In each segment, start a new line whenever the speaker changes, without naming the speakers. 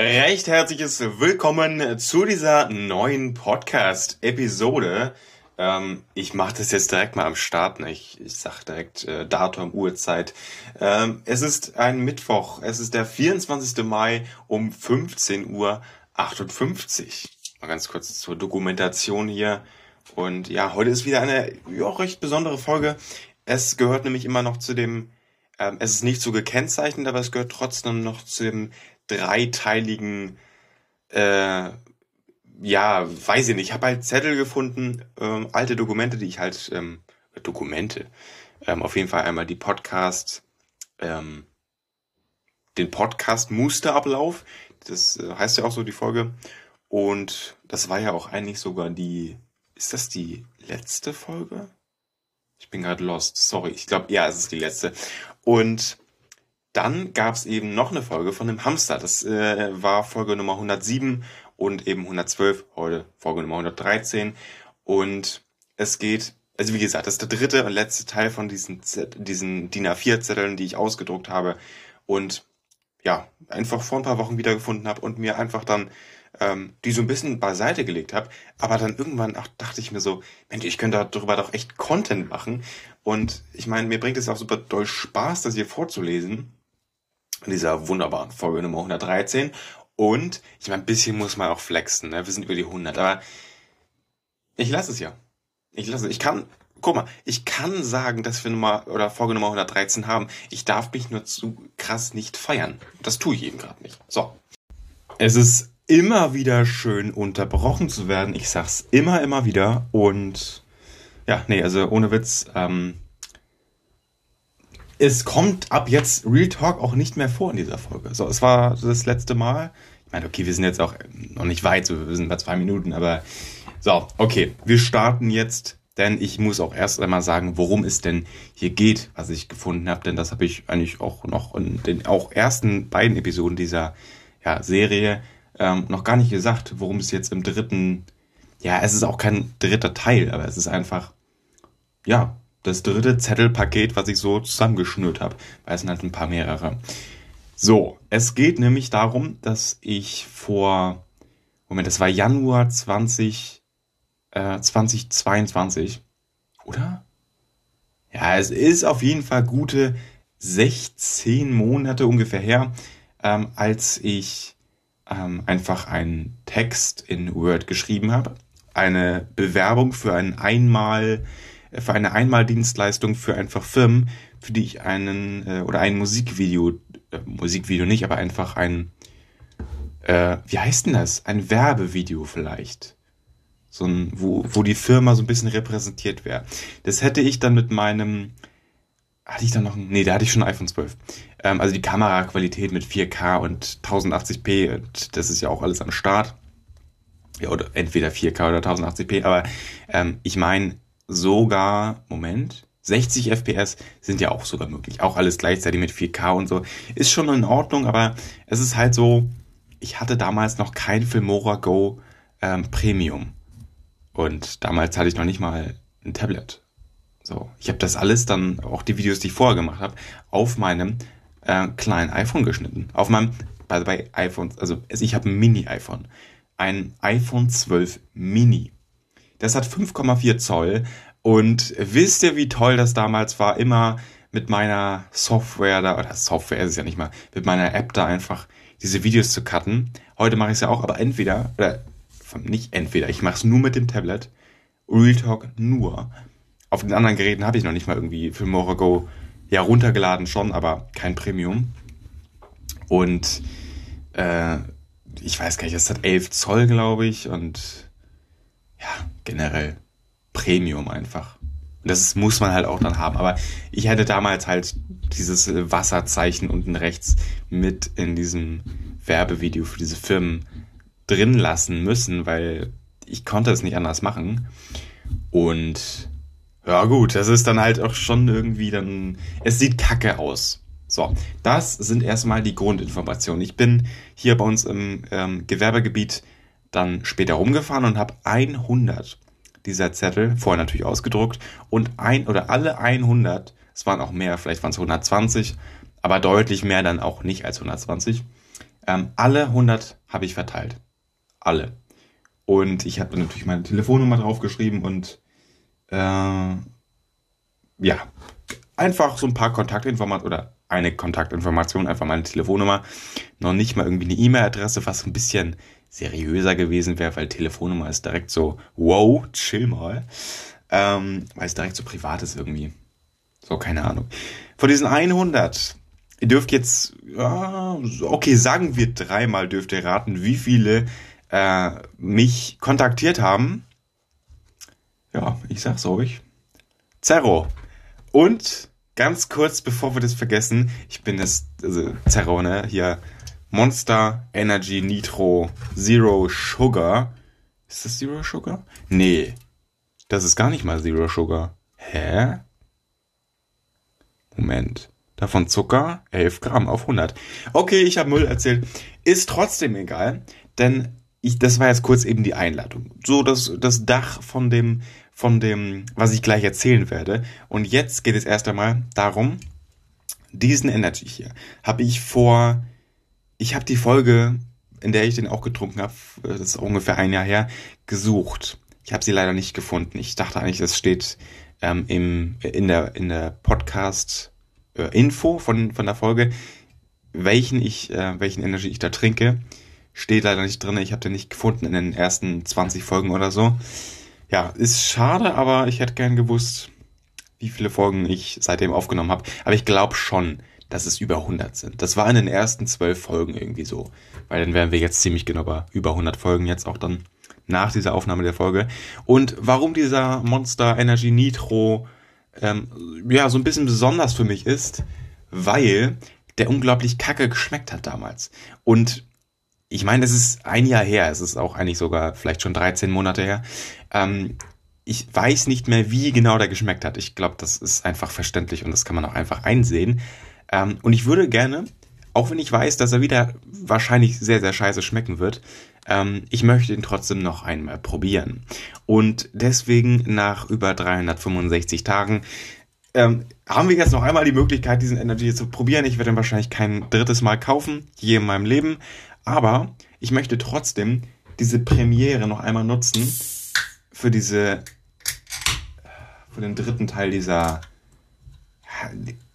Recht herzliches Willkommen zu dieser neuen Podcast-Episode. Ähm, ich mache das jetzt direkt mal am Start. Ne? Ich, ich sag direkt äh, Datum, Uhrzeit. Ähm, es ist ein Mittwoch. Es ist der 24. Mai um 15.58 Uhr. Mal ganz kurz zur Dokumentation hier. Und ja, heute ist wieder eine ja, recht besondere Folge. Es gehört nämlich immer noch zu dem, ähm, es ist nicht so gekennzeichnet, aber es gehört trotzdem noch zu dem dreiteiligen, äh, ja, weiß ich nicht. Ich habe halt Zettel gefunden, ähm, alte Dokumente, die ich halt, ähm, Dokumente, ähm, auf jeden Fall einmal die Podcast, ähm, den Podcast Musterablauf. Das äh, heißt ja auch so die Folge. Und das war ja auch eigentlich sogar die ist das die letzte Folge? Ich bin gerade lost. Sorry. Ich glaube, ja, es ist die letzte. Und dann gab es eben noch eine Folge von dem Hamster. Das äh, war Folge Nummer 107 und eben 112, heute Folge Nummer 113. Und es geht, also wie gesagt, das ist der dritte und letzte Teil von diesen, diesen DIN A4-Zetteln, die ich ausgedruckt habe. Und ja, einfach vor ein paar Wochen wiedergefunden habe und mir einfach dann ähm, die so ein bisschen beiseite gelegt habe. Aber dann irgendwann ach, dachte ich mir so, Mensch, ich könnte darüber doch echt Content machen. Und ich meine, mir bringt es auch super doll Spaß, das hier vorzulesen. Dieser wunderbaren Folge Nummer 113. Und ich meine, ein bisschen muss man auch flexen. Ne? Wir sind über die 100. Aber ich lasse es ja. Ich lasse es. Ich kann guck mal, ich kann sagen, dass wir Nummer oder Folge Nummer 113 haben. Ich darf mich nur zu krass nicht feiern. Das tue ich eben gerade nicht. So. Es ist immer wieder schön unterbrochen zu werden. Ich sag's immer, immer wieder. Und ja, nee, also ohne Witz, ähm, es kommt ab jetzt Real Talk auch nicht mehr vor in dieser Folge. So, es war das letzte Mal. Ich meine, okay, wir sind jetzt auch noch nicht weit, so, wir sind bei zwei Minuten, aber so, okay, wir starten jetzt, denn ich muss auch erst einmal sagen, worum es denn hier geht, was ich gefunden habe, denn das habe ich eigentlich auch noch in den auch ersten beiden Episoden dieser ja, Serie ähm, noch gar nicht gesagt, worum es jetzt im dritten, ja, es ist auch kein dritter Teil, aber es ist einfach, ja, das dritte Zettelpaket, was ich so zusammengeschnürt habe, weil es sind halt ein paar mehrere. So, es geht nämlich darum, dass ich vor, Moment, das war Januar 20, äh, 2022, oder? Ja, es ist auf jeden Fall gute 16 Monate ungefähr her, ähm, als ich ähm, einfach einen Text in Word geschrieben habe, eine Bewerbung für ein Einmal für eine Einmaldienstleistung für einfach Firmen, für die ich einen äh, oder ein Musikvideo äh, Musikvideo nicht, aber einfach ein äh, wie heißt denn das? Ein Werbevideo vielleicht. So ein, wo, wo die Firma so ein bisschen repräsentiert wäre. Das hätte ich dann mit meinem hatte ich dann noch nee, da hatte ich schon ein iPhone 12. Ähm, also die Kameraqualität mit 4K und 1080p, und das ist ja auch alles am Start. Ja, oder entweder 4K oder 1080p, aber ähm, ich meine sogar, Moment, 60 FPS sind ja auch sogar möglich. Auch alles gleichzeitig mit 4K und so. Ist schon in Ordnung, aber es ist halt so, ich hatte damals noch kein Filmora Go ähm, Premium. Und damals hatte ich noch nicht mal ein Tablet. So, ich habe das alles dann, auch die Videos, die ich vorher gemacht habe, auf meinem äh, kleinen iPhone geschnitten. Auf meinem, bei, bei iPhones, also ich habe ein Mini-iPhone. Ein iPhone 12 Mini. Das hat 5,4 Zoll. Und wisst ihr, wie toll das damals war? Immer mit meiner Software da, oder Software ist es ja nicht mal, mit meiner App da einfach diese Videos zu cutten. Heute mache ich es ja auch, aber entweder, oder nicht entweder, ich mache es nur mit dem Tablet. Real Talk nur auf den anderen Geräten habe ich noch nicht mal irgendwie Filmora Go ja runtergeladen schon, aber kein Premium. Und äh, ich weiß gar nicht, es hat 11 Zoll, glaube ich, und ja, generell Premium einfach. Das muss man halt auch dann haben. Aber ich hätte damals halt dieses Wasserzeichen unten rechts mit in diesem Werbevideo für diese Firmen drin lassen müssen, weil ich konnte es nicht anders machen. Und ja gut, das ist dann halt auch schon irgendwie dann, es sieht kacke aus. So, das sind erstmal die Grundinformationen. Ich bin hier bei uns im ähm, Gewerbegebiet dann später rumgefahren und habe 100 dieser Zettel, vorher natürlich ausgedruckt, und ein oder alle 100, es waren auch mehr, vielleicht waren es 120, aber deutlich mehr dann auch nicht als 120, Ähm, alle 100 habe ich verteilt. Alle. Und ich habe natürlich meine Telefonnummer draufgeschrieben und äh, ja, einfach so ein paar Kontaktinformationen oder eine Kontaktinformation, einfach meine Telefonnummer. Noch nicht mal irgendwie eine E-Mail-Adresse, was ein bisschen seriöser gewesen wäre, weil Telefonnummer ist direkt so, wow, chill mal. Ähm, weil es direkt so privat ist irgendwie. So, keine Ahnung. Von diesen 100, ihr dürft jetzt, ja, okay, sagen wir dreimal dürft ihr raten, wie viele äh, mich kontaktiert haben. Ja, ich sag's euch. Zerro. Und ganz kurz, bevor wir das vergessen, ich bin das, also Zerro, ne, hier Monster Energy Nitro Zero Sugar. Ist das Zero Sugar? Nee. Das ist gar nicht mal Zero Sugar. Hä? Moment. Davon Zucker 11 Gramm auf 100. Okay, ich habe Müll erzählt. Ist trotzdem egal, denn ich, das war jetzt kurz eben die Einladung. So das, das Dach von dem, von dem, was ich gleich erzählen werde. Und jetzt geht es erst einmal darum, diesen Energy hier habe ich vor, ich habe die Folge, in der ich den auch getrunken habe, das ist ungefähr ein Jahr her, gesucht. Ich habe sie leider nicht gefunden. Ich dachte eigentlich, das steht ähm, im, in der, in der Podcast äh, von, von der Folge, welchen ich, äh, welchen Energy ich da trinke. Steht leider nicht drin. Ich habe den nicht gefunden in den ersten 20 Folgen oder so. Ja, ist schade, aber ich hätte gern gewusst, wie viele Folgen ich seitdem aufgenommen habe. Aber ich glaube schon, dass es über 100 sind. Das war in den ersten 12 Folgen irgendwie so. Weil dann wären wir jetzt ziemlich genau bei über 100 Folgen jetzt auch dann nach dieser Aufnahme der Folge. Und warum dieser Monster Energy Nitro ähm, ja so ein bisschen besonders für mich ist, weil der unglaublich kacke geschmeckt hat damals. Und ich meine, es ist ein Jahr her, es ist auch eigentlich sogar vielleicht schon 13 Monate her. Ähm, ich weiß nicht mehr, wie genau der geschmeckt hat. Ich glaube, das ist einfach verständlich und das kann man auch einfach einsehen. Ähm, und ich würde gerne, auch wenn ich weiß, dass er wieder wahrscheinlich sehr, sehr scheiße schmecken wird, ähm, ich möchte ihn trotzdem noch einmal probieren. Und deswegen nach über 365 Tagen ähm, haben wir jetzt noch einmal die Möglichkeit, diesen Energy zu probieren. Ich werde ihn wahrscheinlich kein drittes Mal kaufen, je in meinem Leben. Aber ich möchte trotzdem diese Premiere noch einmal nutzen für diese, für den dritten Teil dieser,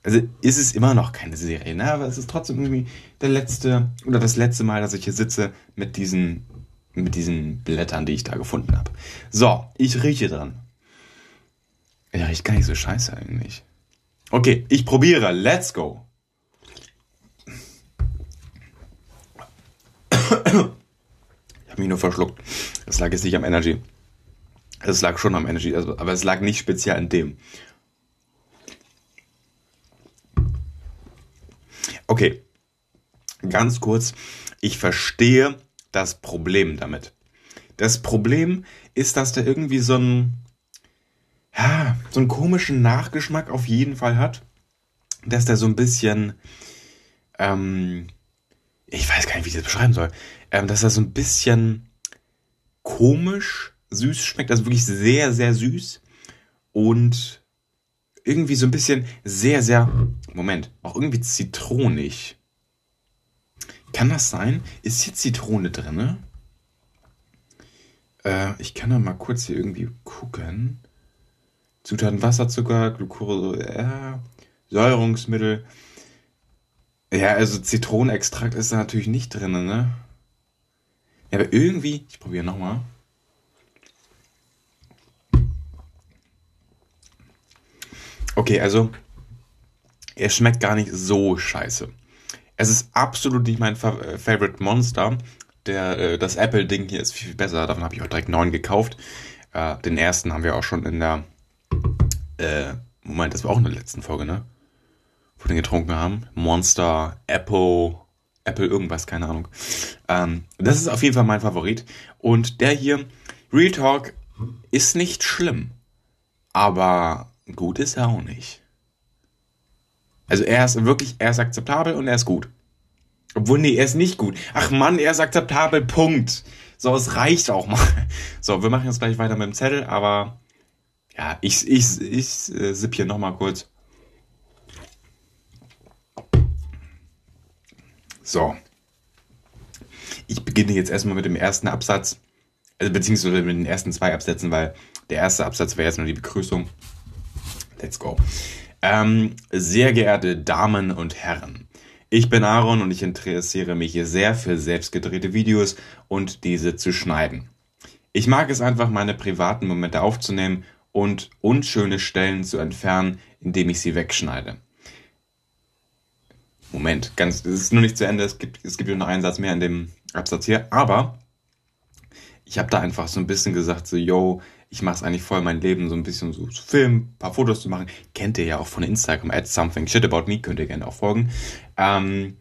also ist es immer noch keine Serie, ne? aber es ist trotzdem irgendwie der letzte oder das letzte Mal, dass ich hier sitze mit diesen, mit diesen Blättern, die ich da gefunden habe. So, ich rieche dran. Er riecht gar nicht so scheiße eigentlich. Okay, ich probiere. Let's go. Ich habe mich nur verschluckt. Das lag jetzt nicht am Energy. Es lag schon am Energy, also, aber es lag nicht speziell an dem. Okay, ganz kurz. Ich verstehe das Problem damit. Das Problem ist, dass der irgendwie so einen, ja, so einen komischen Nachgeschmack auf jeden Fall hat. Dass der so ein bisschen, ähm, ich weiß gar nicht, wie ich das beschreiben soll, ähm, dass er so ein bisschen komisch süß schmeckt, also wirklich sehr, sehr süß und irgendwie so ein bisschen sehr, sehr, Moment, auch irgendwie zitronig. Kann das sein? Ist hier Zitrone drin? Äh, ich kann da mal kurz hier irgendwie gucken. Zutaten Wasserzucker, Glucose, äh, Säurungsmittel. Ja, also Zitronenextrakt ist da natürlich nicht drin, ne? Ja, aber irgendwie, ich probiere nochmal. Okay, also er schmeckt gar nicht so scheiße. Es ist absolut nicht mein äh, Favorite Monster. Der, äh, das Apple-Ding hier ist viel, viel besser. Davon habe ich auch direkt neun gekauft. Äh, den ersten haben wir auch schon in der. Moment, das war auch in der letzten Folge, ne? Wo wir den getrunken haben. Monster, Apple, Apple irgendwas, keine Ahnung. Ähm, das ist auf jeden Fall mein Favorit. Und der hier, Real Talk, ist nicht schlimm. Aber gut ist er auch nicht. Also er ist wirklich, er ist akzeptabel und er ist gut. Obwohl, nee, er ist nicht gut. Ach Mann, er ist akzeptabel, Punkt. So, es reicht auch mal. So, wir machen jetzt gleich weiter mit dem Zettel, aber ja, ich, ich, ich äh, sipp hier nochmal kurz. So. ich beginne jetzt erstmal mit dem ersten Absatz, also beziehungsweise mit den ersten zwei Absätzen, weil der erste Absatz wäre jetzt nur die Begrüßung. Let's go. Ähm, sehr geehrte Damen und Herren, ich bin Aaron und ich interessiere mich sehr für selbstgedrehte Videos und diese zu schneiden. Ich mag es einfach, meine privaten Momente aufzunehmen und unschöne Stellen zu entfernen, indem ich sie wegschneide. Moment, ganz, es ist nur nicht zu Ende, es gibt, es gibt noch einen Satz mehr in dem Absatz hier, aber ich habe da einfach so ein bisschen gesagt, so, yo, ich mache es eigentlich voll mein Leben, so ein bisschen so zu filmen, paar Fotos zu machen. Kennt ihr ja auch von Instagram, at something shit about me, könnt ihr gerne auch folgen. Ähm,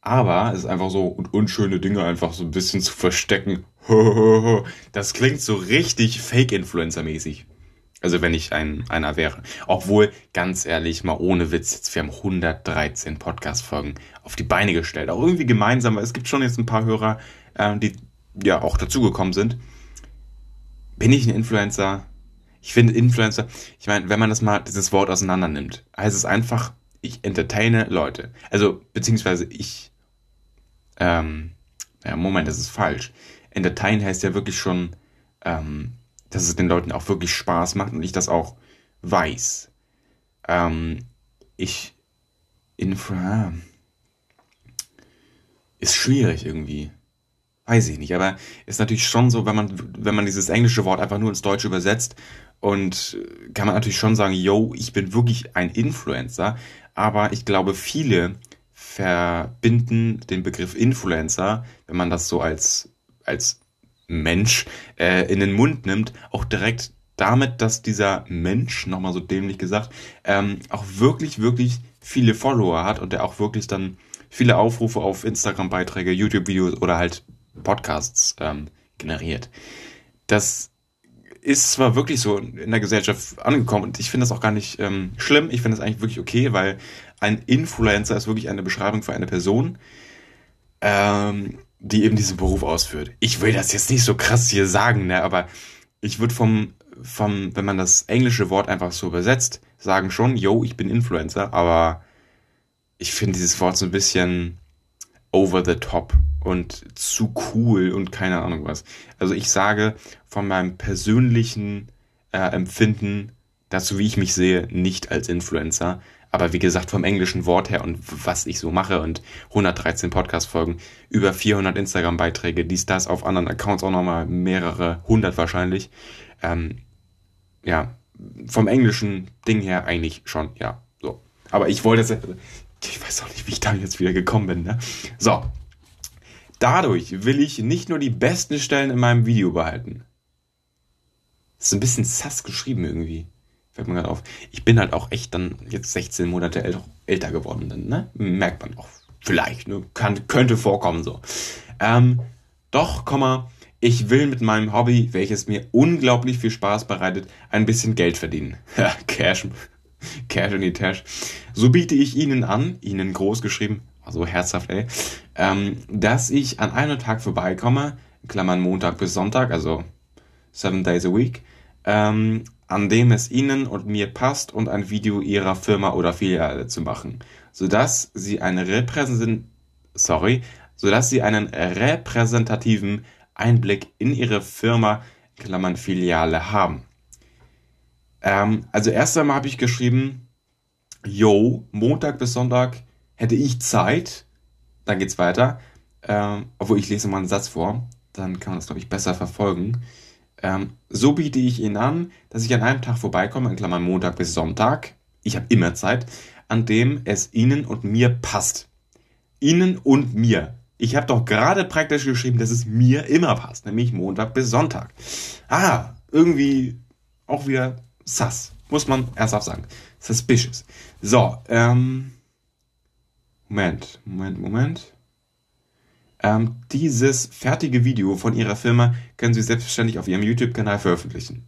aber es ist einfach so, und unschöne Dinge einfach so ein bisschen zu verstecken. Das klingt so richtig Fake-Influencer-mäßig. Also wenn ich ein, einer wäre. Obwohl, ganz ehrlich, mal ohne Witz, jetzt, wir haben 113 Podcast-Folgen auf die Beine gestellt. Auch irgendwie gemeinsam, weil es gibt schon jetzt ein paar Hörer, äh, die ja auch dazugekommen sind. Bin ich ein Influencer? Ich finde Influencer, ich meine, wenn man das mal, dieses Wort auseinander nimmt, heißt es einfach, ich entertaine Leute. Also, beziehungsweise ich, ähm, ja, Moment, das ist falsch. Entertain heißt ja wirklich schon, ähm, dass es den Leuten auch wirklich Spaß macht und ich das auch weiß. Ähm, ich, Infra, ah, ist schwierig irgendwie. Weiß ich nicht, aber ist natürlich schon so, wenn man, wenn man dieses englische Wort einfach nur ins Deutsche übersetzt und kann man natürlich schon sagen, yo, ich bin wirklich ein Influencer, aber ich glaube, viele verbinden den Begriff Influencer, wenn man das so als, als Mensch äh, in den Mund nimmt, auch direkt damit, dass dieser Mensch, nochmal so dämlich gesagt, ähm, auch wirklich, wirklich viele Follower hat und der auch wirklich dann viele Aufrufe auf Instagram-Beiträge, YouTube-Videos oder halt Podcasts ähm, generiert. Das ist zwar wirklich so in der Gesellschaft angekommen und ich finde das auch gar nicht ähm, schlimm. Ich finde das eigentlich wirklich okay, weil ein Influencer ist wirklich eine Beschreibung für eine Person, ähm, die eben diesen Beruf ausführt. Ich will das jetzt nicht so krass hier sagen, ne, aber ich würde vom, vom, wenn man das englische Wort einfach so übersetzt, sagen schon, yo, ich bin Influencer, aber ich finde dieses Wort so ein bisschen over the top und zu cool und keine Ahnung was. Also ich sage von meinem persönlichen äh, Empfinden dazu, wie ich mich sehe, nicht als Influencer. Aber wie gesagt, vom englischen Wort her und was ich so mache und 113 Podcast-Folgen, über 400 Instagram-Beiträge, dies, das, auf anderen Accounts auch nochmal mehrere hundert wahrscheinlich. Ähm, ja, vom englischen Ding her eigentlich schon, ja, so. Aber ich wollte jetzt, ich weiß auch nicht, wie ich da jetzt wieder gekommen bin, ne? So, Dadurch will ich nicht nur die besten Stellen in meinem Video behalten. Das ist ein bisschen sass geschrieben irgendwie. Fällt mir gerade auf. Ich bin halt auch echt dann jetzt 16 Monate äl älter geworden, dann, ne? Merkt man auch. Vielleicht, ne? Kann, könnte vorkommen so. Ähm, doch, Komma, ich will mit meinem Hobby, welches mir unglaublich viel Spaß bereitet, ein bisschen Geld verdienen. Cash. Cash in die Tash. So biete ich Ihnen an, Ihnen groß geschrieben, also herzhaft, ey, ähm, dass ich an einem Tag vorbeikomme, Klammern Montag bis Sonntag, also seven days a week, ähm, an dem es Ihnen und mir passt und ein Video Ihrer Firma oder Filiale zu machen, sodass Sie eine repräsent sorry, sodass Sie einen repräsentativen Einblick in Ihre Firma, Klammern Filiale haben. Ähm, also erst einmal habe ich geschrieben, yo, Montag bis Sonntag hätte ich Zeit, dann geht's weiter. Ähm, obwohl ich lese mal einen Satz vor, dann kann man das, glaube ich, besser verfolgen. Ähm, so biete ich Ihnen an, dass ich an einem Tag vorbeikomme, in Klammern Montag bis Sonntag, ich habe immer Zeit, an dem es Ihnen und mir passt. Ihnen und mir. Ich habe doch gerade praktisch geschrieben, dass es mir immer passt, nämlich Montag bis Sonntag. Ah, irgendwie auch wieder sass, muss man ernsthaft sagen. Suspicious. So, ähm, Moment, Moment, Moment. Ähm, dieses fertige Video von Ihrer Firma können Sie selbstverständlich auf Ihrem YouTube-Kanal veröffentlichen.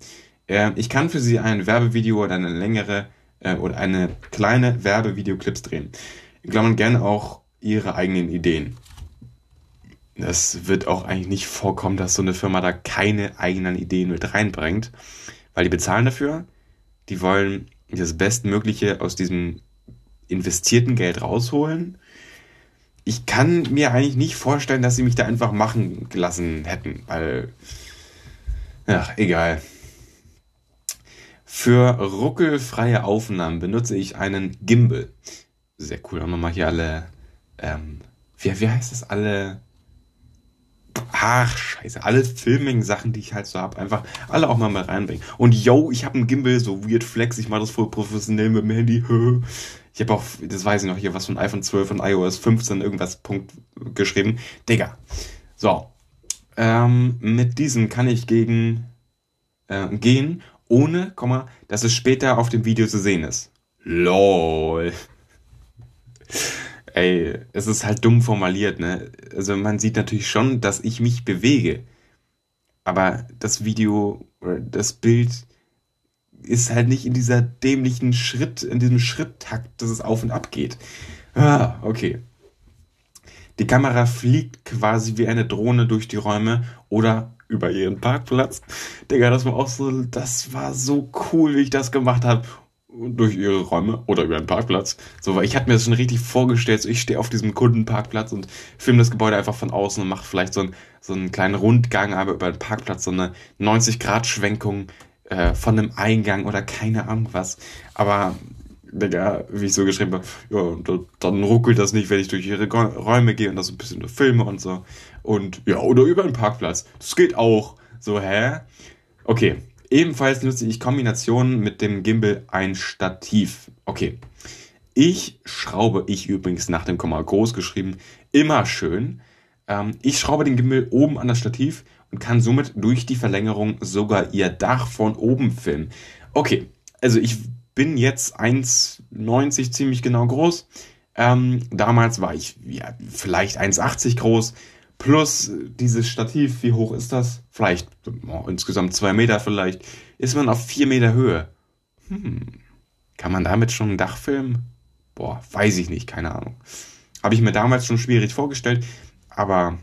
Ähm, ich kann für Sie ein Werbevideo oder eine längere äh, oder eine kleine Werbevideoclips drehen. In Klammern gerne auch Ihre eigenen Ideen. Das wird auch eigentlich nicht vorkommen, dass so eine Firma da keine eigenen Ideen mit reinbringt, weil die bezahlen dafür. Die wollen das Bestmögliche aus diesem investierten Geld rausholen. ich kann mir eigentlich nicht vorstellen, dass sie mich da einfach machen gelassen hätten, weil, ach, egal. Für ruckelfreie Aufnahmen benutze ich einen Gimbal. Sehr cool, auch nochmal hier alle, ähm, wie, wie heißt das, alle, ach, scheiße, alle Filming-Sachen, die ich halt so hab, einfach alle auch mal mal reinbringen. Und yo, ich habe einen Gimbal, so weird flex, ich mache das voll professionell mit dem Handy. Ich habe auch, das weiß ich noch, hier was von iPhone 12 und iOS 15 irgendwas Punkt geschrieben. Digga. So. Ähm, mit diesem kann ich gegen äh, gehen, ohne, Komma, dass es später auf dem Video zu sehen ist. LOL. Ey, es ist halt dumm formuliert, ne? Also man sieht natürlich schon, dass ich mich bewege. Aber das Video, das Bild ist halt nicht in dieser dämlichen Schritt, in diesem Schritttakt, dass es auf und ab geht. Ah, okay. Die Kamera fliegt quasi wie eine Drohne durch die Räume oder über ihren Parkplatz. Digga, das war auch so, das war so cool, wie ich das gemacht habe. Durch ihre Räume oder über einen Parkplatz. So, weil ich hatte mir das schon richtig vorgestellt. So, ich stehe auf diesem Kundenparkplatz und filme das Gebäude einfach von außen und mache vielleicht so einen, so einen kleinen Rundgang, aber über den Parkplatz, so eine 90-Grad-Schwenkung äh, von einem Eingang oder keine Ahnung was. Aber, Digga, wie ich so geschrieben habe, ja, dann ruckelt das nicht, wenn ich durch ihre Räume gehe und das ein bisschen filme und so. Und ja, oder über einen Parkplatz. Das geht auch. So, hä? Okay. Ebenfalls nutze ich Kombinationen mit dem Gimbal ein Stativ. Okay. Ich schraube, ich übrigens nach dem Komma groß geschrieben, immer schön. Ähm, ich schraube den Gimbal oben an das Stativ und kann somit durch die Verlängerung sogar ihr Dach von oben filmen. Okay, also ich bin jetzt 1,90 ziemlich genau groß. Ähm, damals war ich ja, vielleicht 1,80 groß. Plus dieses Stativ, wie hoch ist das? Vielleicht oh, insgesamt zwei Meter vielleicht. Ist man auf vier Meter Höhe. Hm. Kann man damit schon ein Dach filmen? Boah, weiß ich nicht, keine Ahnung. Habe ich mir damals schon schwierig vorgestellt, aber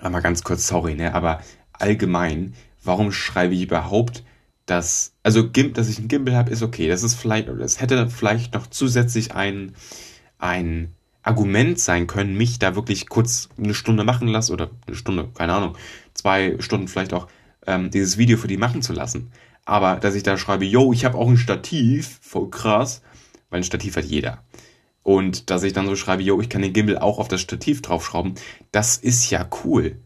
Einmal ganz kurz, sorry, ne, aber allgemein, warum schreibe ich überhaupt, dass, also dass ich ein Gimbal habe, ist okay. Das ist vielleicht, es hätte vielleicht noch zusätzlich ein, ein Argument sein können, mich da wirklich kurz eine Stunde machen lassen, oder eine Stunde, keine Ahnung, zwei Stunden vielleicht auch, ähm, dieses Video für die machen zu lassen. Aber dass ich da schreibe, yo, ich habe auch ein Stativ, voll krass, weil ein Stativ hat jeder. Und dass ich dann so schreibe, yo, ich kann den Gimbal auch auf das Stativ draufschrauben, das ist ja cool.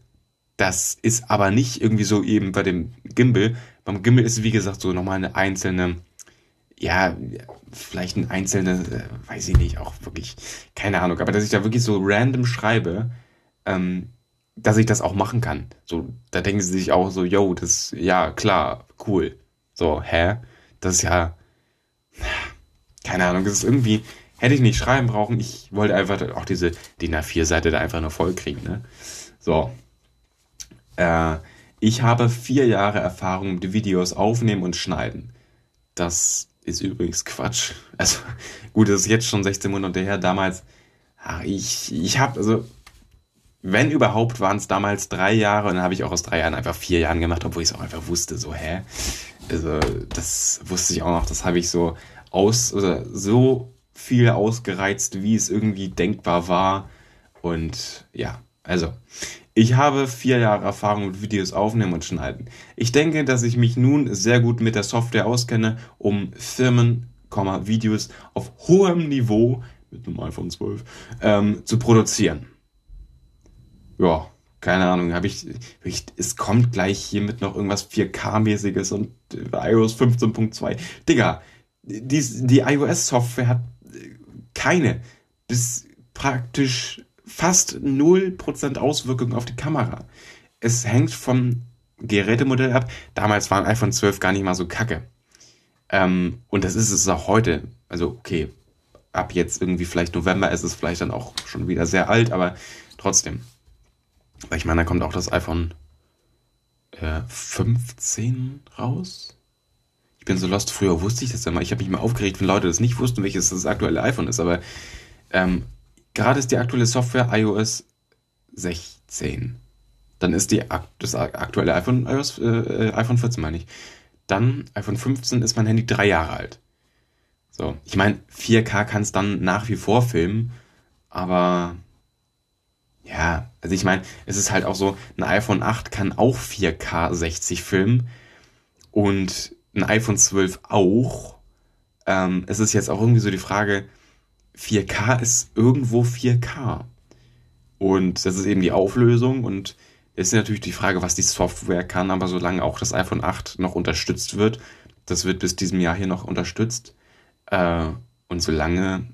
Das ist aber nicht irgendwie so eben bei dem Gimbal. Beim Gimbal ist es, wie gesagt, so nochmal eine einzelne, ja, vielleicht ein einzelne, äh, weiß ich nicht, auch wirklich, keine Ahnung, aber dass ich da wirklich so random schreibe, ähm, dass ich das auch machen kann. So, da denken sie sich auch so, yo, das, ja, klar, cool. So, hä? Das ist ja, keine Ahnung, das ist irgendwie, Hätte ich nicht schreiben brauchen. Ich wollte einfach auch diese DIN A4-Seite da einfach nur voll kriegen. Ne? So. Äh, ich habe vier Jahre Erfahrung mit Videos aufnehmen und schneiden. Das ist übrigens Quatsch. Also gut, das ist jetzt schon 16 Monate her. Damals, ich, ich habe, also wenn überhaupt, waren es damals drei Jahre und dann habe ich auch aus drei Jahren einfach vier Jahren gemacht, obwohl ich es auch einfach wusste, so, hä? Also, das wusste ich auch noch, das habe ich so aus, oder so viel ausgereizt, wie es irgendwie denkbar war. Und ja, also, ich habe vier Jahre Erfahrung mit Videos aufnehmen und schneiden. Ich denke, dass ich mich nun sehr gut mit der Software auskenne, um Firmen, Videos auf hohem Niveau mit einem iPhone 12 ähm, zu produzieren. Ja, keine Ahnung, habe ich, ich, es kommt gleich hiermit noch irgendwas 4K-mäßiges und iOS 15.2. Digga, die, die iOS-Software hat keine bis praktisch fast 0% Auswirkung auf die Kamera. Es hängt vom Gerätemodell ab. Damals war ein iPhone 12 gar nicht mal so kacke. Ähm, und das ist es auch heute. Also, okay, ab jetzt irgendwie vielleicht November ist es vielleicht dann auch schon wieder sehr alt, aber trotzdem. Weil ich meine, da kommt auch das iPhone äh, 15 raus. Ich bin so lost. Früher wusste ich das immer. Ich habe mich mal aufgeregt, wenn Leute das nicht wussten, welches das aktuelle iPhone ist. Aber ähm, gerade ist die aktuelle Software iOS 16. Dann ist die das aktuelle iPhone iOS äh, iPhone 14 meine ich. Dann iPhone 15 ist mein Handy drei Jahre alt. So, ich meine 4K kann es dann nach wie vor filmen, aber Ja, also ich meine, es ist halt auch so, ein iPhone 8 kann auch 4K 60 filmen und ein iPhone 12 auch. Ähm, es ist jetzt auch irgendwie so die Frage, 4K ist irgendwo 4K. Und das ist eben die Auflösung und es ist natürlich die Frage, was die Software kann, aber solange auch das iPhone 8 noch unterstützt wird, das wird bis diesem Jahr hier noch unterstützt, äh, und solange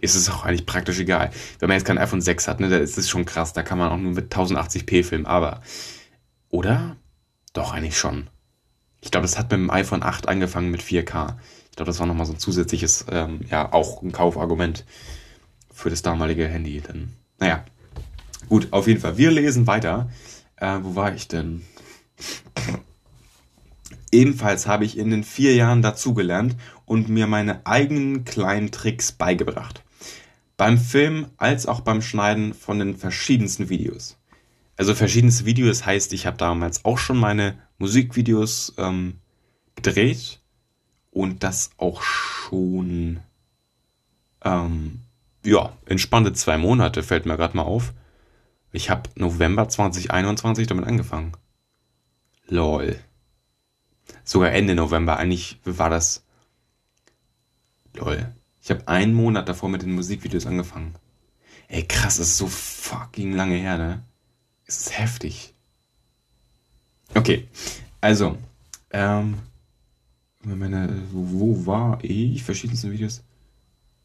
ist es auch eigentlich praktisch egal. Wenn man jetzt kein iPhone 6 hat, ne, da ist es schon krass, da kann man auch nur mit 1080p filmen, aber, oder? Doch, eigentlich schon. Ich glaube, das hat mit dem iPhone 8 angefangen mit 4K. Ich glaube, das war nochmal so ein zusätzliches, ähm, ja, auch ein Kaufargument für das damalige Handy. Denn, naja, gut, auf jeden Fall. Wir lesen weiter. Äh, wo war ich denn? Ebenfalls habe ich in den vier Jahren dazugelernt und mir meine eigenen kleinen Tricks beigebracht. Beim Film als auch beim Schneiden von den verschiedensten Videos. Also verschiedenste Videos heißt, ich habe damals auch schon meine Musikvideos ähm, gedreht und das auch schon, ähm, ja, entspannte zwei Monate, fällt mir gerade mal auf. Ich habe November 2021 damit angefangen. Lol. Sogar Ende November. Eigentlich war das. Lol. Ich habe einen Monat davor mit den Musikvideos angefangen. Ey, krass, das ist so fucking lange her, ne? Es ist heftig. Okay, also, ähm, meine, wo war ich? Verschiedenste Videos.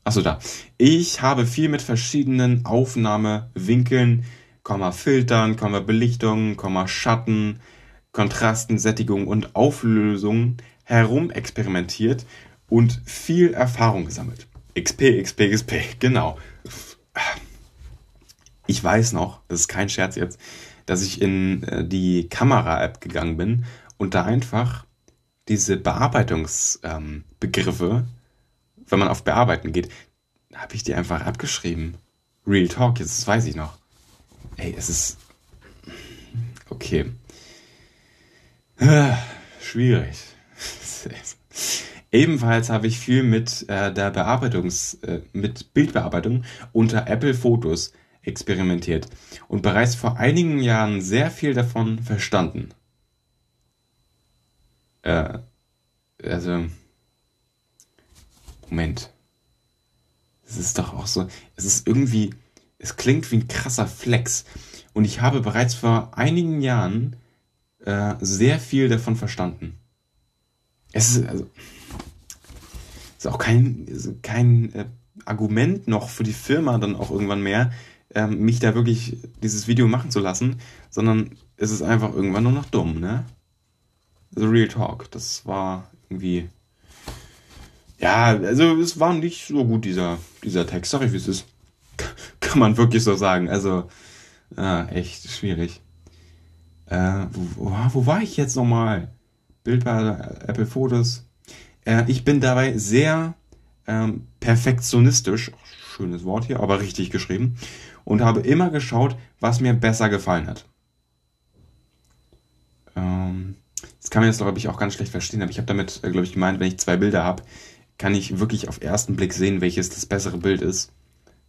Achso, da. Ich habe viel mit verschiedenen Aufnahmewinkeln, Komma Filtern, Komma Belichtung, Komma Schatten, Kontrasten, Sättigung und Auflösung herum experimentiert und viel Erfahrung gesammelt. XP, XP, XP, genau. Ich weiß noch, das ist kein Scherz jetzt, dass ich in äh, die Kamera-App gegangen bin und da einfach diese Bearbeitungsbegriffe, ähm, wenn man auf Bearbeiten geht, habe ich die einfach abgeschrieben. Real Talk, jetzt das weiß ich noch. Ey, es ist. Okay. Schwierig. Ebenfalls habe ich viel mit äh, der Bearbeitungs, äh, mit Bildbearbeitung unter Apple Fotos experimentiert und bereits vor einigen Jahren sehr viel davon verstanden. Äh, also, Moment. Es ist doch auch so, es ist irgendwie, es klingt wie ein krasser Flex. Und ich habe bereits vor einigen Jahren äh, sehr viel davon verstanden. Es ist, also, ist auch kein, kein äh, Argument noch für die Firma dann auch irgendwann mehr, ähm, mich da wirklich dieses Video machen zu lassen, sondern es ist einfach irgendwann nur noch dumm, ne? The Real Talk. Das war irgendwie. Ja, also es war nicht so gut, dieser, dieser Text. Sag ich, wie es ist. Kann man wirklich so sagen. Also, äh, echt schwierig. Äh, wo, wo war ich jetzt nochmal? Bild bei Apple Photos. Äh, ich bin dabei sehr ähm, perfektionistisch, schönes Wort hier, aber richtig geschrieben, und habe immer geschaut, was mir besser gefallen hat. Ähm, das kann man jetzt, glaube ich, auch ganz schlecht verstehen, aber ich habe damit, äh, glaube ich, gemeint, wenn ich zwei Bilder habe, kann ich wirklich auf ersten Blick sehen, welches das bessere Bild ist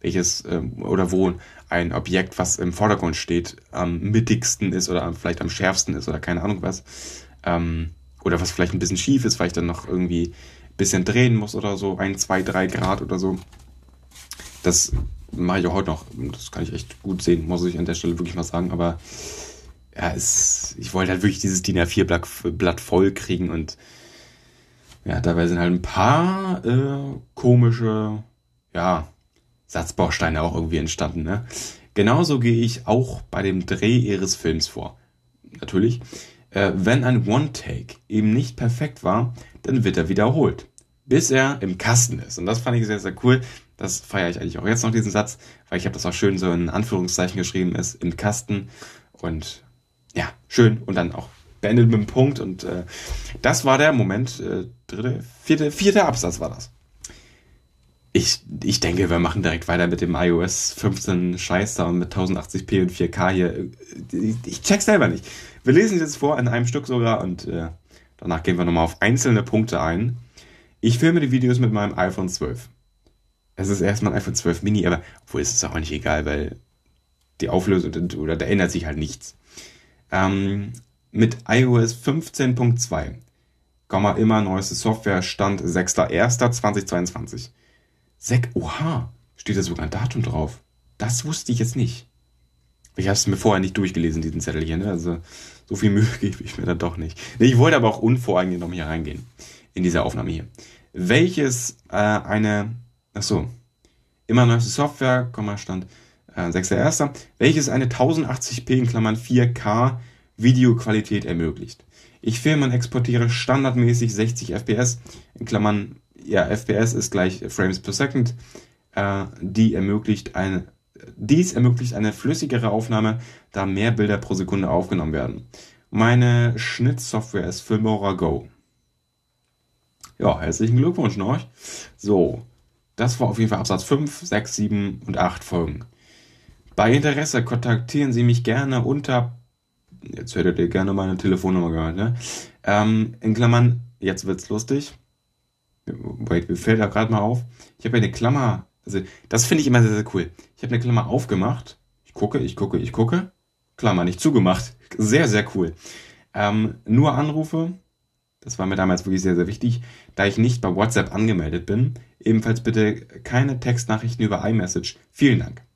welches ähm, oder wo ein Objekt, was im Vordergrund steht, am mittigsten ist oder vielleicht am schärfsten ist oder keine Ahnung was. Ähm, oder was vielleicht ein bisschen schief ist, weil ich dann noch irgendwie ein bisschen drehen muss oder so, ein, zwei, drei Grad oder so. Das mache ich auch heute noch. Das kann ich echt gut sehen, muss ich an der Stelle wirklich mal sagen. Aber ja, es, ich wollte halt wirklich dieses DIN A4-Blatt voll kriegen und ja, dabei sind halt ein paar äh, komische, ja, Satzbausteine auch irgendwie entstanden. Ne? Genauso gehe ich auch bei dem Dreh ihres Films vor. Natürlich, äh, wenn ein One-Take eben nicht perfekt war, dann wird er wiederholt, bis er im Kasten ist. Und das fand ich sehr, sehr cool. Das feiere ich eigentlich auch jetzt noch, diesen Satz, weil ich habe das auch schön so in Anführungszeichen geschrieben, ist im Kasten. Und ja, schön. Und dann auch beendet mit einem Punkt. Und äh, das war der Moment, äh, dritte, vierte, vierte Absatz war das. Ich, ich denke, wir machen direkt weiter mit dem iOS 15 Scheiß da und mit 1080p und 4K hier. Ich, ich check selber nicht. Wir lesen es jetzt vor in einem Stück sogar und äh, danach gehen wir nochmal auf einzelne Punkte ein. Ich filme die Videos mit meinem iPhone 12. Es ist erstmal ein iPhone 12 Mini, aber obwohl ist es auch nicht egal, weil die Auflösung, oder da ändert sich halt nichts. Ähm, mit iOS 15.2, immer neueste Software, Stand 6.1.2022. Sek, oha, steht da sogar ein Datum drauf. Das wusste ich jetzt nicht. Ich habe es mir vorher nicht durchgelesen, diesen Zettel hier. Ne? Also so viel Mühe gebe ich mir dann doch nicht. Ich wollte aber auch unvoreingenommen hier reingehen. In diese Aufnahme hier. Welches äh, eine, ach so, immer neueste Software, Stand äh, 6.1. Welches eine 1080p in Klammern 4K Videoqualität ermöglicht. Ich filme und exportiere standardmäßig 60 FPS, in Klammern, ja, FPS ist gleich Frames per Second. Äh, die ermöglicht eine, dies ermöglicht eine flüssigere Aufnahme, da mehr Bilder pro Sekunde aufgenommen werden. Meine Schnittsoftware ist Filmora Go. Ja, herzlichen Glückwunsch noch. So, das war auf jeden Fall Absatz 5, 6, 7 und 8 Folgen. Bei Interesse kontaktieren Sie mich gerne unter jetzt hättet ihr gerne meine Telefonnummer gehört, ne? Ähm, in Klammern, jetzt wird's lustig. Wait, mir fällt da gerade mal auf. Ich habe eine Klammer, also das finde ich immer sehr, sehr cool. Ich habe eine Klammer aufgemacht. Ich gucke, ich gucke, ich gucke. Klammer nicht zugemacht. Sehr, sehr cool. Ähm, nur Anrufe, das war mir damals wirklich sehr, sehr wichtig, da ich nicht bei WhatsApp angemeldet bin. Ebenfalls bitte keine Textnachrichten über iMessage. Vielen Dank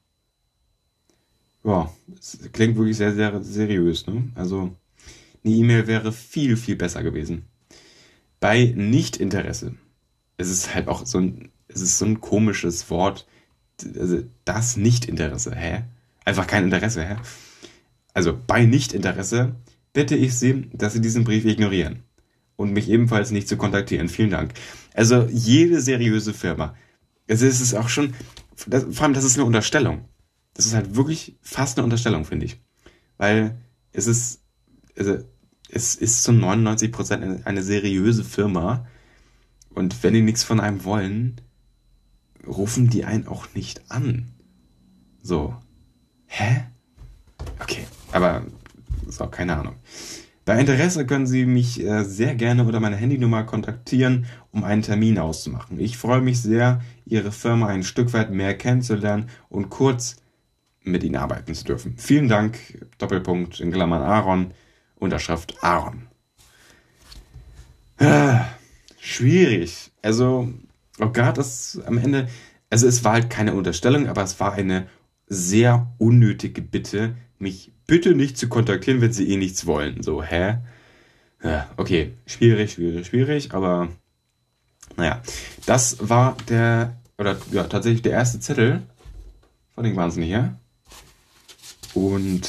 ja, es klingt wirklich sehr, sehr seriös. Ne? Also eine E-Mail wäre viel, viel besser gewesen. Bei Nichtinteresse. Es ist halt auch so ein, es ist so ein komisches Wort. Also das Nichtinteresse, hä? Einfach kein Interesse, hä? Also bei Nichtinteresse bitte ich Sie, dass Sie diesen Brief ignorieren und mich ebenfalls nicht zu kontaktieren. Vielen Dank. Also jede seriöse Firma. Es ist auch schon, das, vor allem das ist eine Unterstellung das ist halt wirklich fast eine Unterstellung, finde ich. Weil es ist, also, es ist zu 99 Prozent eine, seriöse Firma. Und wenn die nichts von einem wollen, rufen die einen auch nicht an. So. Hä? Okay, aber so, keine Ahnung. Bei Interesse können Sie mich äh, sehr gerne unter meiner Handynummer kontaktieren, um einen Termin auszumachen. Ich freue mich sehr, Ihre Firma ein Stück weit mehr kennenzulernen und kurz mit ihnen arbeiten zu dürfen. Vielen Dank, Doppelpunkt in Klammern Aaron, Unterschrift Aaron. Ah, schwierig. Also, oh Gott, das am Ende, also es war halt keine Unterstellung, aber es war eine sehr unnötige Bitte, mich bitte nicht zu kontaktieren, wenn sie eh nichts wollen. So, hä? Ja, okay, schwierig, schwierig, schwierig, aber naja, das war der, oder ja, tatsächlich der erste Zettel. Von den Wahnsinn hier. Und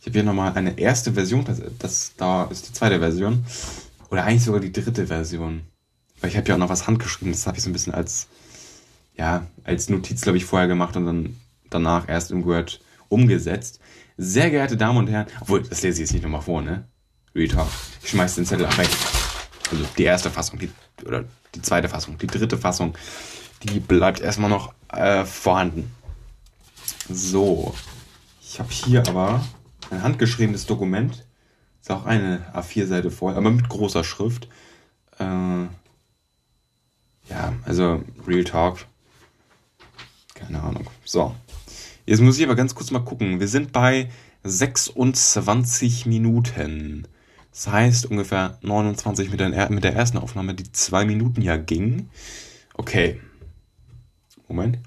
ich habe hier nochmal eine erste Version, das, das da ist die zweite Version. Oder eigentlich sogar die dritte Version. Weil ich habe ja auch noch was handgeschrieben, das habe ich so ein bisschen als, ja, als Notiz, glaube ich, vorher gemacht und dann danach erst im Word umgesetzt. Sehr geehrte Damen und Herren, obwohl, das lese ich jetzt nicht nochmal vor, ne? Retalk. Ich schmeiß den Zettel weg. Also die erste Fassung, die, oder die zweite Fassung, die dritte Fassung, die bleibt erstmal noch äh, vorhanden. So, ich habe hier aber ein handgeschriebenes Dokument. Ist auch eine A4-Seite voll, aber mit großer Schrift. Äh, ja, also Real Talk. Keine Ahnung. So. Jetzt muss ich aber ganz kurz mal gucken. Wir sind bei 26 Minuten. Das heißt ungefähr 29 mit der, mit der ersten Aufnahme, die zwei Minuten ja ging. Okay. Moment.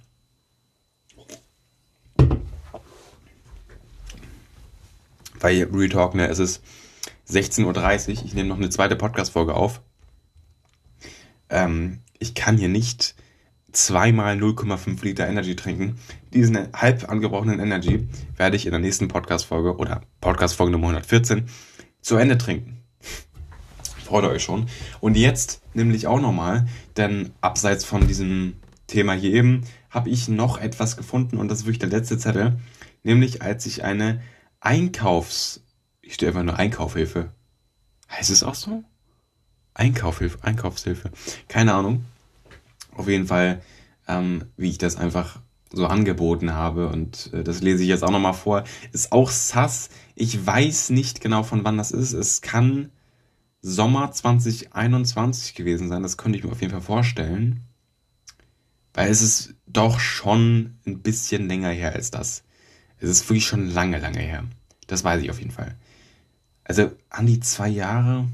Weil Real ne, es ist 16.30 Uhr, ich nehme noch eine zweite Podcast-Folge auf. Ähm, ich kann hier nicht zweimal 0,5 Liter Energy trinken. Diesen halb angebrochenen Energy werde ich in der nächsten Podcast-Folge oder Podcast-Folge Nummer 114 zu Ende trinken. Freut euch schon. Und jetzt nämlich auch nochmal, denn abseits von diesem Thema hier eben habe ich noch etwas gefunden und das ist wirklich der letzte Zettel, nämlich als ich eine Einkaufs... Ich stehe einfach nur Einkaufhilfe. Heißt es auch so? Einkaufhilfe, Einkaufshilfe. Keine Ahnung. Auf jeden Fall, ähm, wie ich das einfach so angeboten habe und äh, das lese ich jetzt auch nochmal vor. Ist auch sass. Ich weiß nicht genau von wann das ist. Es kann Sommer 2021 gewesen sein. Das könnte ich mir auf jeden Fall vorstellen. Weil es ist doch schon ein bisschen länger her als das. Es ist wirklich schon lange, lange her. Das weiß ich auf jeden Fall. Also an die zwei Jahre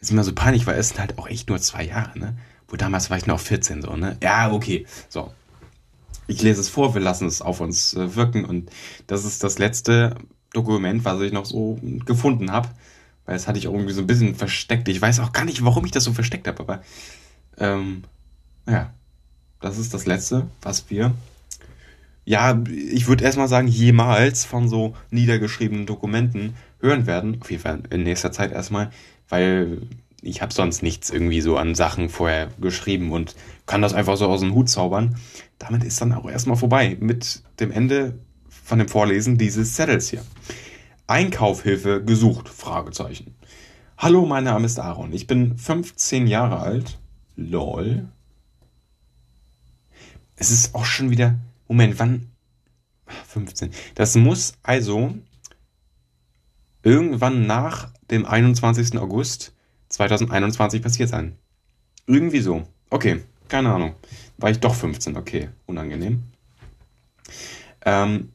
ist immer so peinlich, weil es sind halt auch echt nur zwei Jahre, ne? Wo damals war ich noch 14 so, ne? Ja, okay. So. Ich lese es vor, wir lassen es auf uns äh, wirken und das ist das letzte Dokument, was ich noch so gefunden habe. Weil das hatte ich irgendwie so ein bisschen versteckt. Ich weiß auch gar nicht, warum ich das so versteckt habe, aber ähm, ja, das ist das letzte, was wir ja, ich würde erstmal sagen, jemals von so niedergeschriebenen Dokumenten hören werden. Auf jeden Fall in nächster Zeit erstmal, weil ich habe sonst nichts irgendwie so an Sachen vorher geschrieben und kann das einfach so aus dem Hut zaubern. Damit ist dann auch erstmal vorbei mit dem Ende von dem Vorlesen dieses Zettels hier. Einkaufhilfe gesucht? Fragezeichen. Hallo, mein Name ist Aaron. Ich bin 15 Jahre alt. Lol. Es ist auch schon wieder Moment, wann? 15. Das muss also irgendwann nach dem 21. August 2021 passiert sein. Irgendwie so. Okay, keine Ahnung. War ich doch 15, okay, unangenehm. Ähm,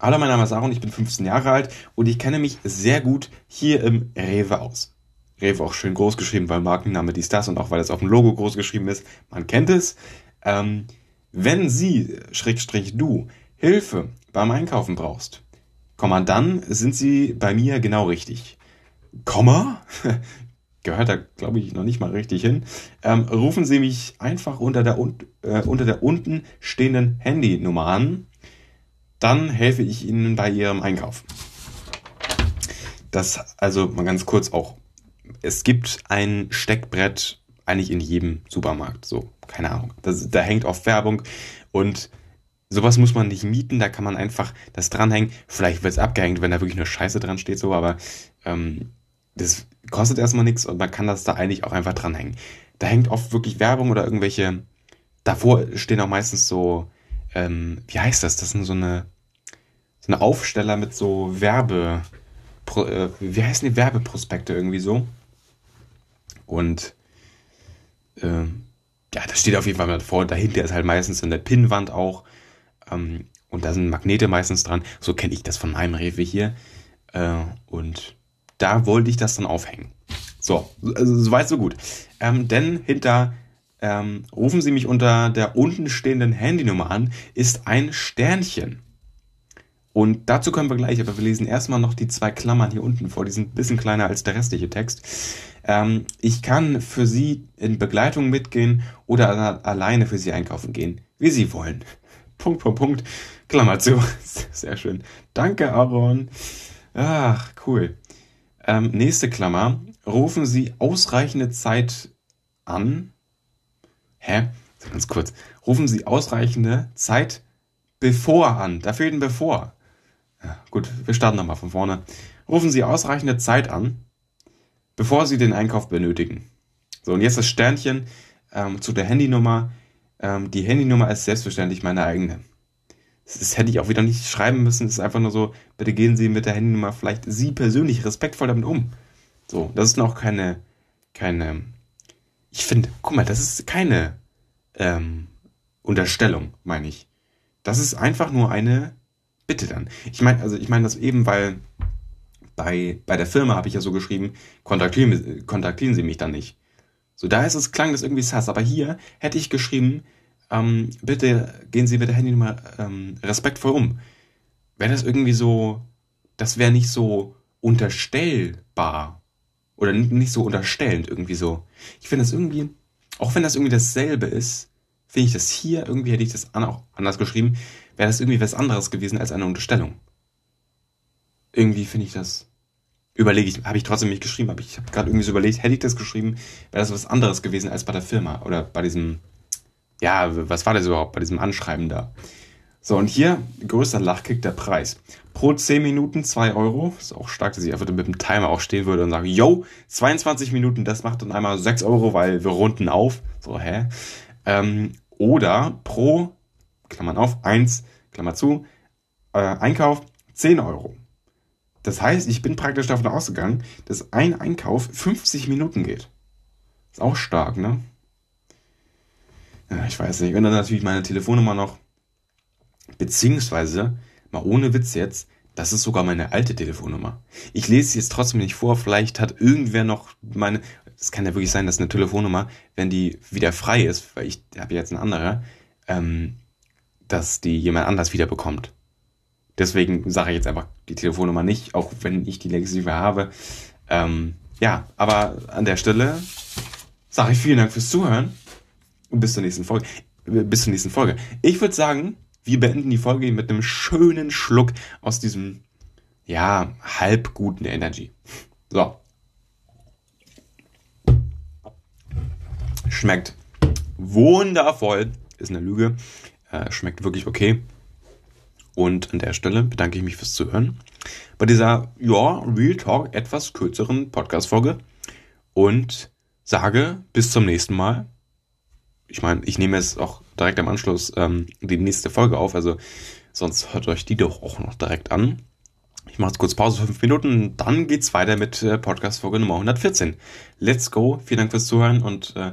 hallo, mein Name ist Aaron, ich bin 15 Jahre alt und ich kenne mich sehr gut hier im Rewe aus. Rewe auch schön groß geschrieben, weil Markenname dies, das und auch weil es auf dem Logo groß geschrieben ist. Man kennt es. Ähm, wenn Sie, Schrägstrich du, Hilfe beim Einkaufen brauchst, Komma, dann sind Sie bei mir genau richtig. Komma? Gehört da, glaube ich, noch nicht mal richtig hin. Ähm, rufen Sie mich einfach unter der, äh, unter der unten stehenden Handynummer an. Dann helfe ich Ihnen bei Ihrem Einkauf. Das, also mal ganz kurz auch. Es gibt ein Steckbrett eigentlich in jedem Supermarkt. So, keine Ahnung. Das, da hängt oft Werbung und sowas muss man nicht mieten, da kann man einfach das dranhängen. Vielleicht wird es abgehängt, wenn da wirklich nur Scheiße dran steht, so, aber ähm, das kostet erstmal nichts und man kann das da eigentlich auch einfach dranhängen. Da hängt oft wirklich Werbung oder irgendwelche. Davor stehen auch meistens so, ähm, wie heißt das? Das sind so eine, so eine Aufsteller mit so Werbe, äh, wie heißen die Werbeprospekte irgendwie so? Und äh, ja, das steht auf jeden Fall mal vor. Dahinter ist halt meistens in der Pinnwand auch. Ähm, und da sind Magnete meistens dran. So kenne ich das von meinem Rewe hier. Äh, und da wollte ich das dann aufhängen. So, also, so weit, so gut. Ähm, denn hinter ähm, rufen Sie mich unter der unten stehenden Handynummer an, ist ein Sternchen. Und dazu kommen wir gleich, aber wir lesen erstmal noch die zwei Klammern hier unten vor. Die sind ein bisschen kleiner als der restliche Text. Ähm, ich kann für Sie in Begleitung mitgehen oder alleine für Sie einkaufen gehen, wie Sie wollen. Punkt, Punkt, Punkt. Klammer zu. Sehr schön. Danke, Aaron. Ach, cool. Ähm, nächste Klammer. Rufen Sie ausreichende Zeit an. Hä? Ganz kurz. Rufen Sie ausreichende Zeit bevor an. Da fehlt ein bevor. Ja, gut, wir starten nochmal von vorne. Rufen Sie ausreichende Zeit an bevor Sie den Einkauf benötigen. So, und jetzt das Sternchen ähm, zu der Handynummer. Ähm, die Handynummer ist selbstverständlich meine eigene. Das, das hätte ich auch wieder nicht schreiben müssen. Es ist einfach nur so, bitte gehen Sie mit der Handynummer vielleicht Sie persönlich respektvoll damit um. So, das ist noch keine, keine, ich finde, guck mal, das ist keine ähm, Unterstellung, meine ich. Das ist einfach nur eine Bitte dann. Ich meine, also ich meine das eben, weil bei, bei der Firma habe ich ja so geschrieben, kontaktieren, kontaktieren Sie mich dann nicht. So, da ist es, klang das irgendwie sass. Aber hier hätte ich geschrieben, ähm, bitte gehen Sie mit der Handynummer ähm, respektvoll um. Wäre das irgendwie so, das wäre nicht so unterstellbar. Oder nicht so unterstellend irgendwie so. Ich finde das irgendwie, auch wenn das irgendwie dasselbe ist, finde ich das hier, irgendwie hätte ich das auch anders geschrieben, wäre das irgendwie was anderes gewesen als eine Unterstellung. Irgendwie finde ich das überlege ich, habe ich trotzdem nicht geschrieben, aber ich habe gerade irgendwie so überlegt, hätte ich das geschrieben, wäre das was anderes gewesen als bei der Firma oder bei diesem, ja, was war das überhaupt, bei diesem Anschreiben da. So, und hier, größter Lachkick, der Preis. Pro 10 Minuten 2 Euro. Ist auch stark, dass ich einfach mit dem Timer auch stehen würde und sage, yo, 22 Minuten, das macht dann einmal 6 Euro, weil wir runden auf. So, hä? Ähm, oder pro, Klammern auf, 1, Klammer zu, äh, Einkauf 10 Euro. Das heißt, ich bin praktisch davon ausgegangen, dass ein Einkauf 50 Minuten geht. Ist auch stark, ne? Ja, ich weiß nicht. Und dann natürlich meine Telefonnummer noch. Beziehungsweise mal ohne Witz jetzt, das ist sogar meine alte Telefonnummer. Ich lese sie jetzt trotzdem nicht vor. Vielleicht hat irgendwer noch meine. Es kann ja wirklich sein, dass eine Telefonnummer, wenn die wieder frei ist, weil ich habe jetzt eine andere, ähm, dass die jemand anders wieder bekommt. Deswegen sage ich jetzt einfach die Telefonnummer nicht, auch wenn ich die längste habe. Ähm, ja, aber an der Stelle sage ich vielen Dank fürs Zuhören und bis zur nächsten Folge. Bis zur nächsten Folge. Ich würde sagen, wir beenden die Folge mit einem schönen Schluck aus diesem, ja, halb guten Energy. So. Schmeckt wundervoll. Ist eine Lüge. Äh, schmeckt wirklich okay. Und an der Stelle bedanke ich mich fürs Zuhören. Bei dieser, ja, Real Talk etwas kürzeren Podcast-Folge. Und sage bis zum nächsten Mal. Ich meine, ich nehme jetzt auch direkt am Anschluss ähm, die nächste Folge auf, also sonst hört euch die doch auch noch direkt an. Ich mache jetzt kurz Pause, fünf Minuten, dann geht's weiter mit äh, Podcast-Folge Nummer 114. Let's go, vielen Dank fürs Zuhören und äh,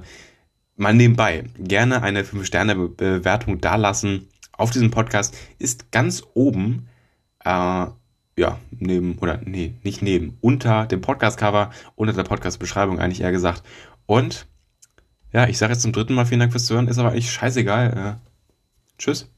mal nebenbei gerne eine 5-Sterne-Bewertung dalassen auf diesem Podcast. Ist ganz oben, äh, ja, neben, oder nee, nicht neben, unter dem Podcast-Cover, unter der Podcast-Beschreibung eigentlich eher gesagt. Und ja, ich sage jetzt zum dritten Mal vielen Dank fürs Zuhören, ist aber eigentlich scheißegal. Äh, tschüss.